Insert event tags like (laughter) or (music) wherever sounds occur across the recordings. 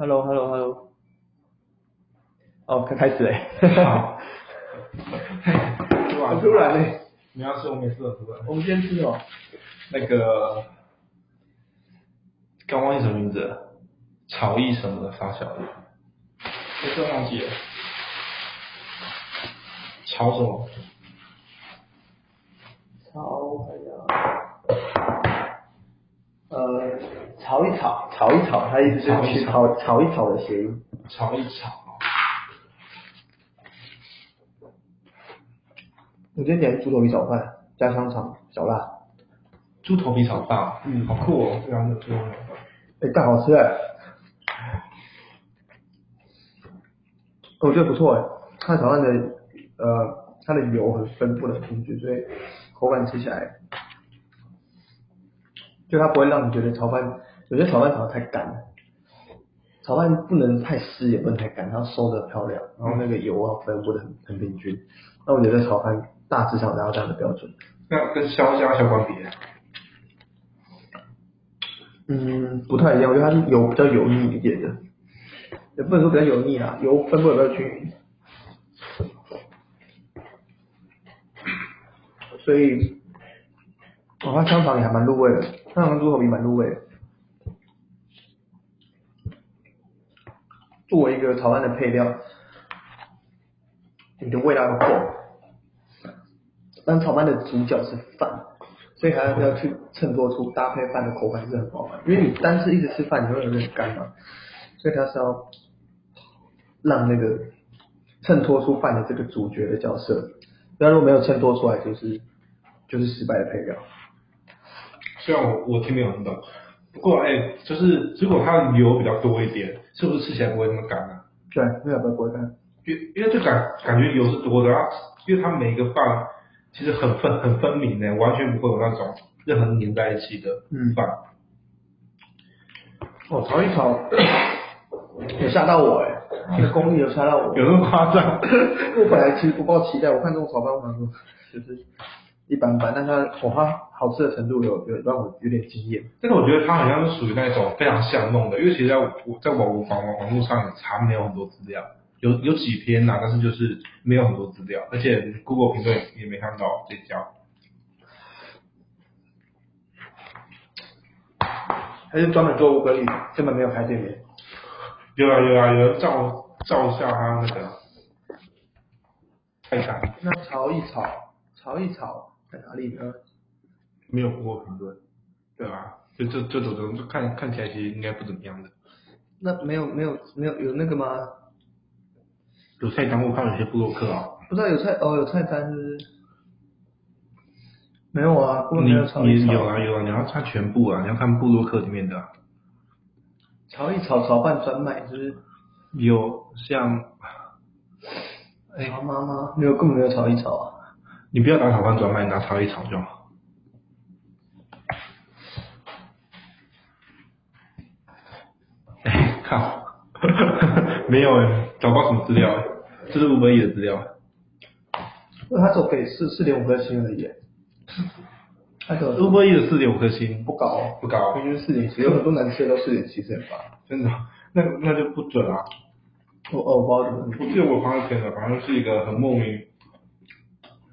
Hello，Hello，Hello。哦，开开始嘞。好。很 (laughs) 突然嘞。你要吃，我每次都突然。我们今天吃什么？那个，刚忘记什么名字了，炒意什么的发小的，我真忘记了。炒什么？炒炒一炒，炒一炒，它意思是去炒炒一炒的谐音。炒一炒。我今天点猪头皮炒饭，加香肠，小辣。猪头皮炒饭，嗯，好酷哦，这样子做。哎，但好吃哎。我觉得不错哎，它炒饭的呃，它的油很分布的平均，所以口感吃起来，就它不会让你觉得炒饭，有些炒饭炒的太干，炒饭不能太湿也不能太干，它要收的漂亮，然后那个油要分布的很很平均。那我觉得炒饭大致上达到这样的标准。那跟烧鸭相关比？嗯，不太一样，我觉得它是油比较油腻一点的，也不能说比较油腻啊，油分布比较均匀。所以，哦，它香肠也还蛮入味的，香肠猪头皮蛮入味的。作为一个炒饭的配料，你的味道要够。但炒饭的主角是饭，所以还要要去衬托出搭配饭的口感是很好的。因为你单吃一直吃饭，你会有点干嘛，所以它是要让那个衬托出饭的这个主角的角色。那如果没有衬托出来，就是就是失败的配料。虽然我我听没有很懂，不过哎，就是如果它的油比较多一点，是不是吃起来不会那么干啊？对，没有不会干。因因为就感感觉油是多的，然后因为它每一个饭。其实很分很分明的，完全不会有那种任何粘在一起的饭。哦，炒一炒，(coughs) 有吓到我哎，这个功力有吓到我。有那么夸张？(coughs) 我本来其实不抱期待，我看这种炒饭，我想说就是一般般，但它我它好吃的程度有有让我有点惊艳。但是我觉得它好像是属于那种非常像弄的，因为其实在我在网网网网络上也查没有很多资料。有有几篇呐，但是就是没有很多资料，而且 Google 评论也没看到这家。还是专门做乌格里，根本没有开店面。有啊有啊，有人照照一下他那个看一下。那炒一炒，炒一炒在哪里呢？没有 Google 评论，对吧？就就就这种，看看起来其实应该不怎么样的。那没有没有没有有那个吗？有菜单，我看有些布洛克啊。不知道有菜哦，有菜单是？没有啊，不你你有啊有啊，你要看全部啊，你要看布洛克里面的。啊炒一炒炒饭专卖，就是有像，哎妈妈没有根本没有炒一炒啊。你不要拿炒饭专卖，拿炒一炒就好。哎，靠，没有哎。找不到什么资料，这是五百亿的资料。那他走给四四点五颗星而已。那个五百亿的四点五颗星不高，不高，平均四点七，有很多难吃的都四点七、四点八。真的？那那就不准啊。我哦，不知道怎么。我记得我朋友填的，反正是一个很莫名，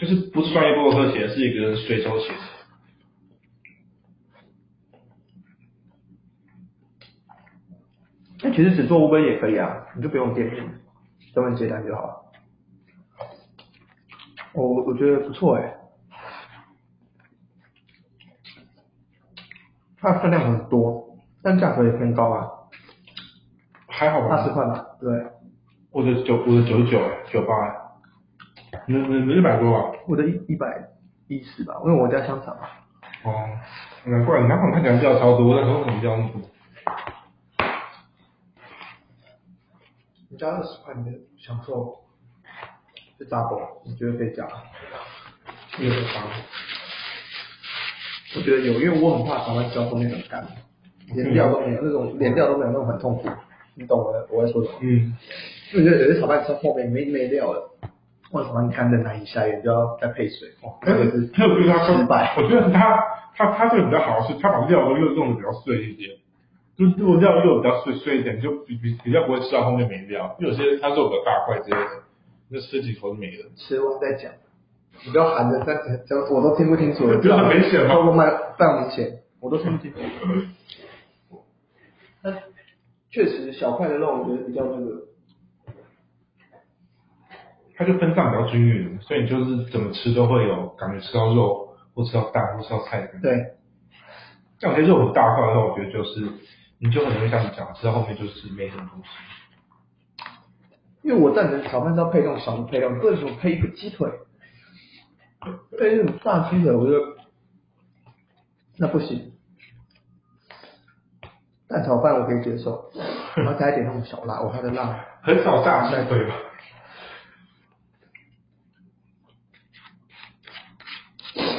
就是不是专业博客写的，是一个随手写的。那其实只做五本也可以啊，你就不用店面，专门接单就好了。我我觉得不错哎，它的分量很多，但价格也偏高啊。还好吧？八十块吧，对。我的九我的九十九哎，九八哎，你你一百多吧？我的一一百一十吧，因为我家香肠嘛。哦，难怪，难怪看起来料超多，我在说什么料那么多？加二十块，你享受是 double，你觉得可以加？有的加。我觉得有，因为我很怕炒饭浇后面很干，连料都没有，那种连料都没有，那种很痛苦。你懂我我在说什么？嗯。因为觉得有些炒饭吃后面没没料了，或者炒饭干的难以下咽，就要再配水。哦，这个是失败。我觉得他他他这个比较好，是他把料都用用的比较碎一点。就如果料肉比较碎碎一点，就比比比较不会吃到后面没料。有些它肉比较大块之类的，那吃几口就没了。吃完再讲，你不要含着，这样这样我都听不清楚了，就很明显吗透过麦非常明显，我都听不清楚。但确实小块的肉，我觉得比较那个，它就分散比较均匀，所以你就是怎么吃都会有感觉吃到肉，或吃到蛋，或吃到菜。对，像有些肉很大块的话，我觉得就是你就很容易像你讲，吃到后面就是没什么东西。因为我赞成炒饭是要配那种小的配料，为什么配一个鸡腿，配那种大鸡腿，我觉得那不行。蛋炒饭我可以接受，然后加一点那种小辣，我还的辣很少大鸡腿吧？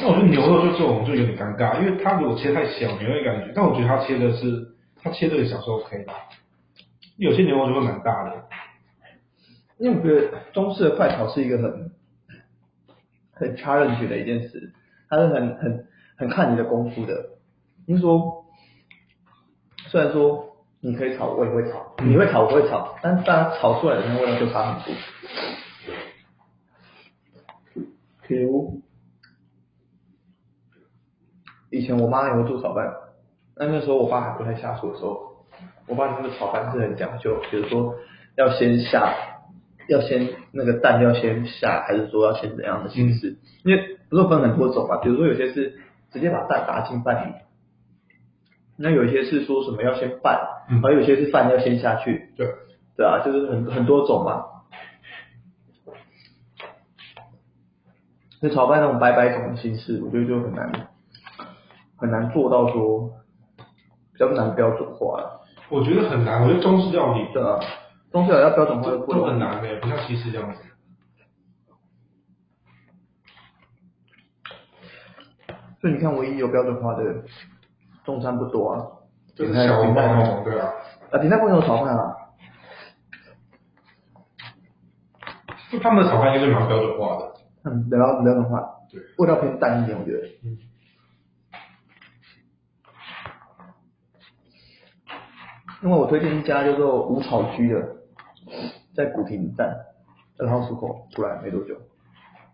那我觉得牛肉就这种就有点尴尬，因为它如果切太小，你会感觉，但我觉得它切的是，它切这个小是 OK 的。有些牛肉就会蛮大的，因为我觉得中式的快炒是一个很很 challenge 的一件事，它是很很很看你的功夫的。就是说，虽然说你可以炒，我也会炒，你会炒，我会炒，但是大家炒出来的那个味道就差很多。比如以前我妈也会做炒饭，那那时候我爸还不太下厨的时候，我爸那个炒饭是很讲究，比如说要先下，要先那个蛋要先下，还是说要先怎样的形式？因为不是分很多种嘛，比如说有些是直接把蛋打进饭里，那有一些是说什么要先拌，嗯然后有些是饭要先下去，对，对啊，就是很很多种嘛。那炒饭那种白白种的形式，我觉得就很难很难做到说比较难标准化了。我觉得很难。我觉得中式料理对啊，中式料理要标准化都都就不容易很难的，不像西式这样子。所以你看，唯一有标准化的中餐不多啊，就是小笼包那种，对啊。啊，鼎泰丰有炒饭啊，就他们的炒饭应该是蛮标准化的。嗯，标标准化，对，味道偏淡一点，我觉得。嗯。因为我推荐一家叫做五草居的，在古亭站二号出口出来没多久，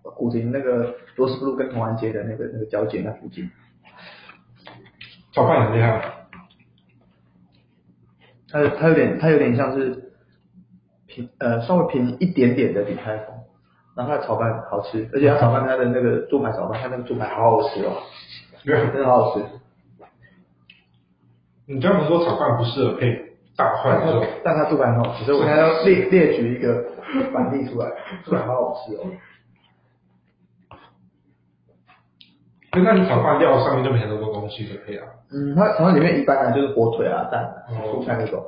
古亭那个罗斯福路跟同安街的那个那个交界那附近，炒饭很厉害。它它有点它有点像是平呃稍微便宜一点点的鼎泰丰，然后它的炒饭好吃，而且它炒饭它的那个猪排炒饭，它那个猪排好好吃哦，对，真的好好吃。你这样子说炒饭不适合配大块肉，但它猪排很好吃，所以我现在要列列举一个 (laughs) 反例出来，猪排好好吃哦。那那你炒饭料上面就没很多东西可以配啊。嗯，它炒饭里面一般呢就是火腿啊、蛋啊、哦蔬菜那种。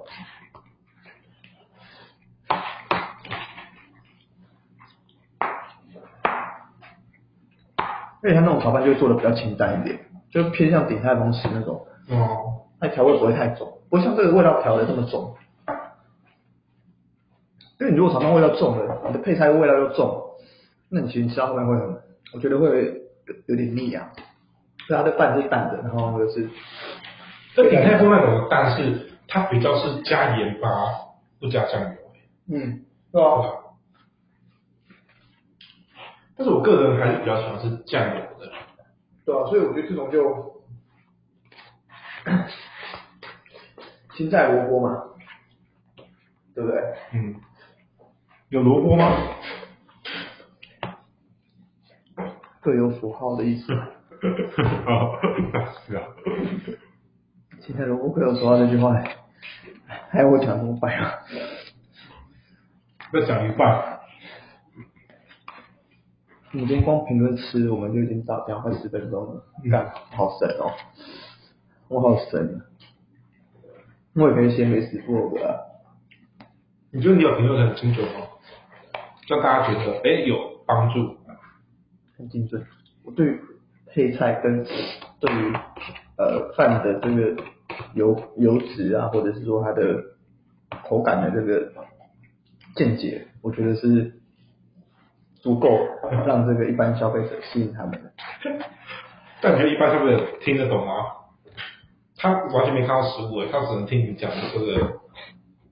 而且它那种炒饭就会做的比较清淡一点，就偏向鼎泰丰式那种，哦，它调味不会太重，不会像这个味道调的这么重。因为你如果常常味道重了，你的配菜味道又重，那你其实吃到后面会很，我觉得会有有点腻啊。所以它的饭是淡的，然后就是这鼎泰丰那种但是它比较是加盐巴，不加酱油。嗯，对啊？但是我个人还是比较喜欢吃酱油的。对啊，所以我觉得这种就青菜萝卜嘛，对不对？嗯，有萝卜吗？各有符号的意思。(laughs) 好，是啊。青菜萝卜各有符号这句话，还要我讲怎么办啊？再讲一半。我们今天光评论吃，我们就已经到讲快十分钟了，干、好神哦，我好神啊！我也可以写美食部落格啊。你觉得你有评论得很精准吗？让大家觉得哎有帮助。很精准。我对配菜跟对于呃饭的这个油油脂啊，或者是说它的口感的这个见解，我觉得是足够让这个一般消费者吸引他们的。(laughs) 但你觉得一般消费者听得懂吗？他完全没看到食物诶，他只能听你讲这个。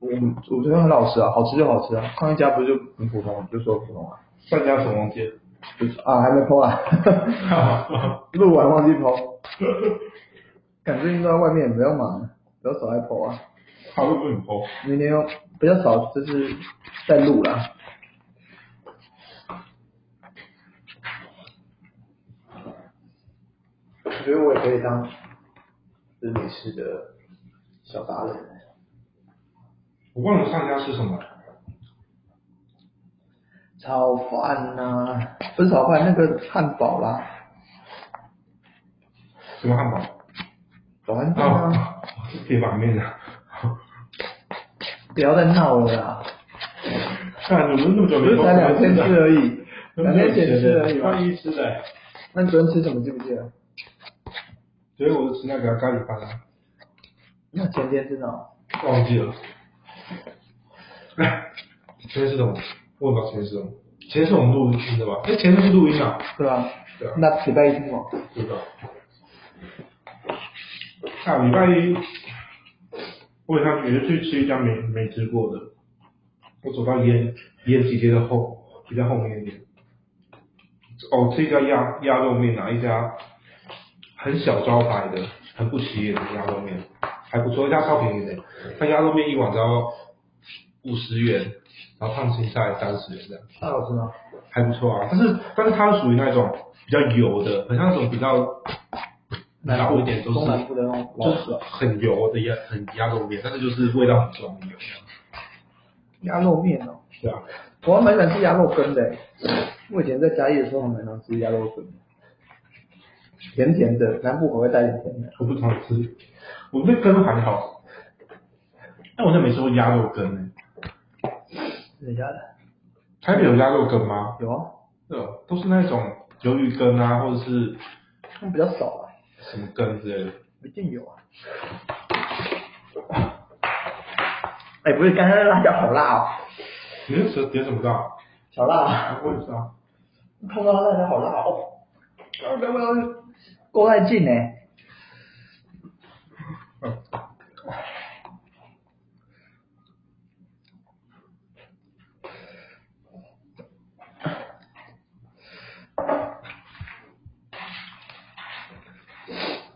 我我觉得很老实啊，好吃就好吃啊。上一家不是就很普通，就说普通啊。上家什么东西？就是啊，还没剖啊，(laughs) (laughs) 录完忘记剖。感最近都在外面，不要忙，不要少来剖啊。他会不会很剖？明天要比较少，就是在录啦。我觉得我也可以当是美食的小达人。我忘了上家吃什么。炒饭呐、不是炒饭，那个汉堡啦，什么汉堡？早餐店啊，啊，是铁板面啊。不要再闹了啦，看你们那么久不没是才两天吃而已，两天前吃而已嘛刚。一吃的。那你昨天吃什么记不记得？所以我是吃那个咖喱饭啊，那前天吃什么？忘记了。前天是什么？我也不知道前天是什么。前天是我们录音的吧？哎，前天是录音啊。对吧？对啊那礼拜一吃什么？不知道。下礼拜一，我也想也是去吃一家没没吃过的。我走到烟烟几街的后，比较后面一点。哦，吃一家鸭鸭肉面啊，一家很小招牌的，很不起眼的鸭肉面，还不错，一家超便宜的。它鸭肉面一碗只要五十元，然后烫青菜三十元这样。太好吃吗？还不错啊，但是但是它是属于那种比较油的，很像那种比较老一点，都是就是很油的鸭很鸭肉面，但是就是味道很重的油。鸭肉面哦。对啊，我还蛮喜欢吃鸭肉羹的欸，我以前在嘉义的时候还蛮常吃鸭肉羹的，甜甜的，南部口味带点甜的。我不常吃，我对根还好，但我真的没吃过鸭肉羹呢、真的假的？台北有鸭肉羹吗？有啊，对哦，都是那种鱿鱼羹啊，或者是他们比较少啊，什么羹之类的。一定有啊。哎、不是，刚才那辣椒好辣哦，你是吃点什么辣？小辣、啊，我也是啊。碰到辣椒好辣哦，那个味道够带劲呢。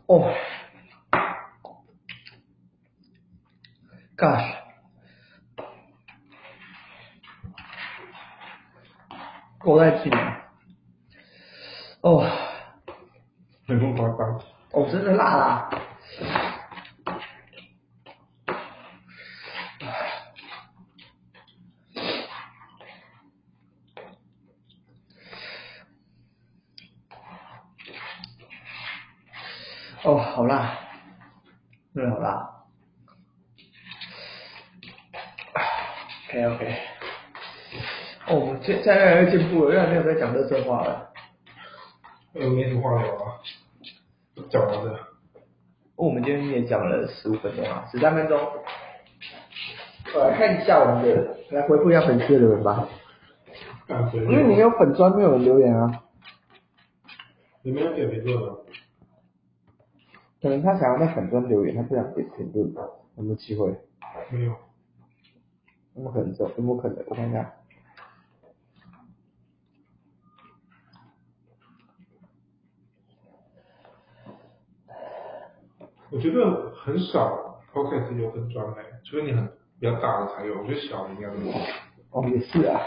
哦，gosh，够带劲啊！哦，(laughs) 哦，真的辣啦！哦，好辣，真的好辣。OK OK，哦，我们现在越来越进步了，越来没有在讲热色话了。呃，没什么话聊啊，讲完了。哦我们今天也讲了十五分钟啊，十三分钟。我来看一下我们的，来回复一下粉丝的留言吧。因为你没有粉砖，没有人留言啊，你没有点评论吗？可能他想要在粉砖留言，他不想给评论，有没有机会？没有。有没有可能？有有没有可能？我看一下。我觉得很少 podcast 有分专类，除非你很比较大的才有，我觉得小的应该没有。哦，也是啊。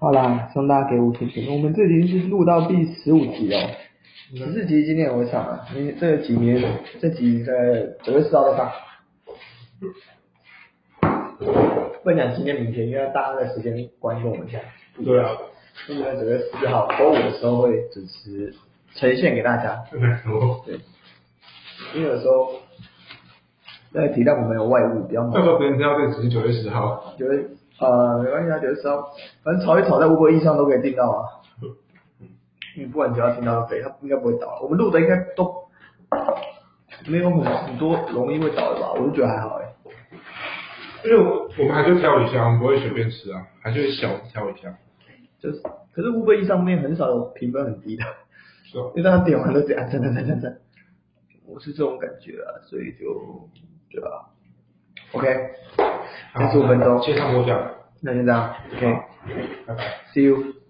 好啦，送大家给五星评论。我们这集是录到第十五集哦，十四集今天也会上啊，明这个集明这集在九月四号再上。不能讲今天明天，因为大家的时间观跟我们现在不一样。对啊，所以在九月四号周五的时候会主持呈现给大家。对，因为有时候在提到我们有外务比较忙到。时候别人知道这个只是九月十号。九月呃没关系啊，九月十号，反正炒一炒在微博易上都可以订到啊。你不管只要听到都可以，它应该不会倒。我们录的应该都没有很很多容易会倒的吧？我就觉得还好哎、因为我我们还是挑一下，我们不会随便吃啊，还是会小挑一下。就是可是乌龟一上面很少有评分很低的，是哦，因为大家点完都这样，赞赞赞赞赞，我是这种感觉啊，所以就对吧？OK，三十五分钟，线上播讲，那先这样，OK，See 拜拜。you。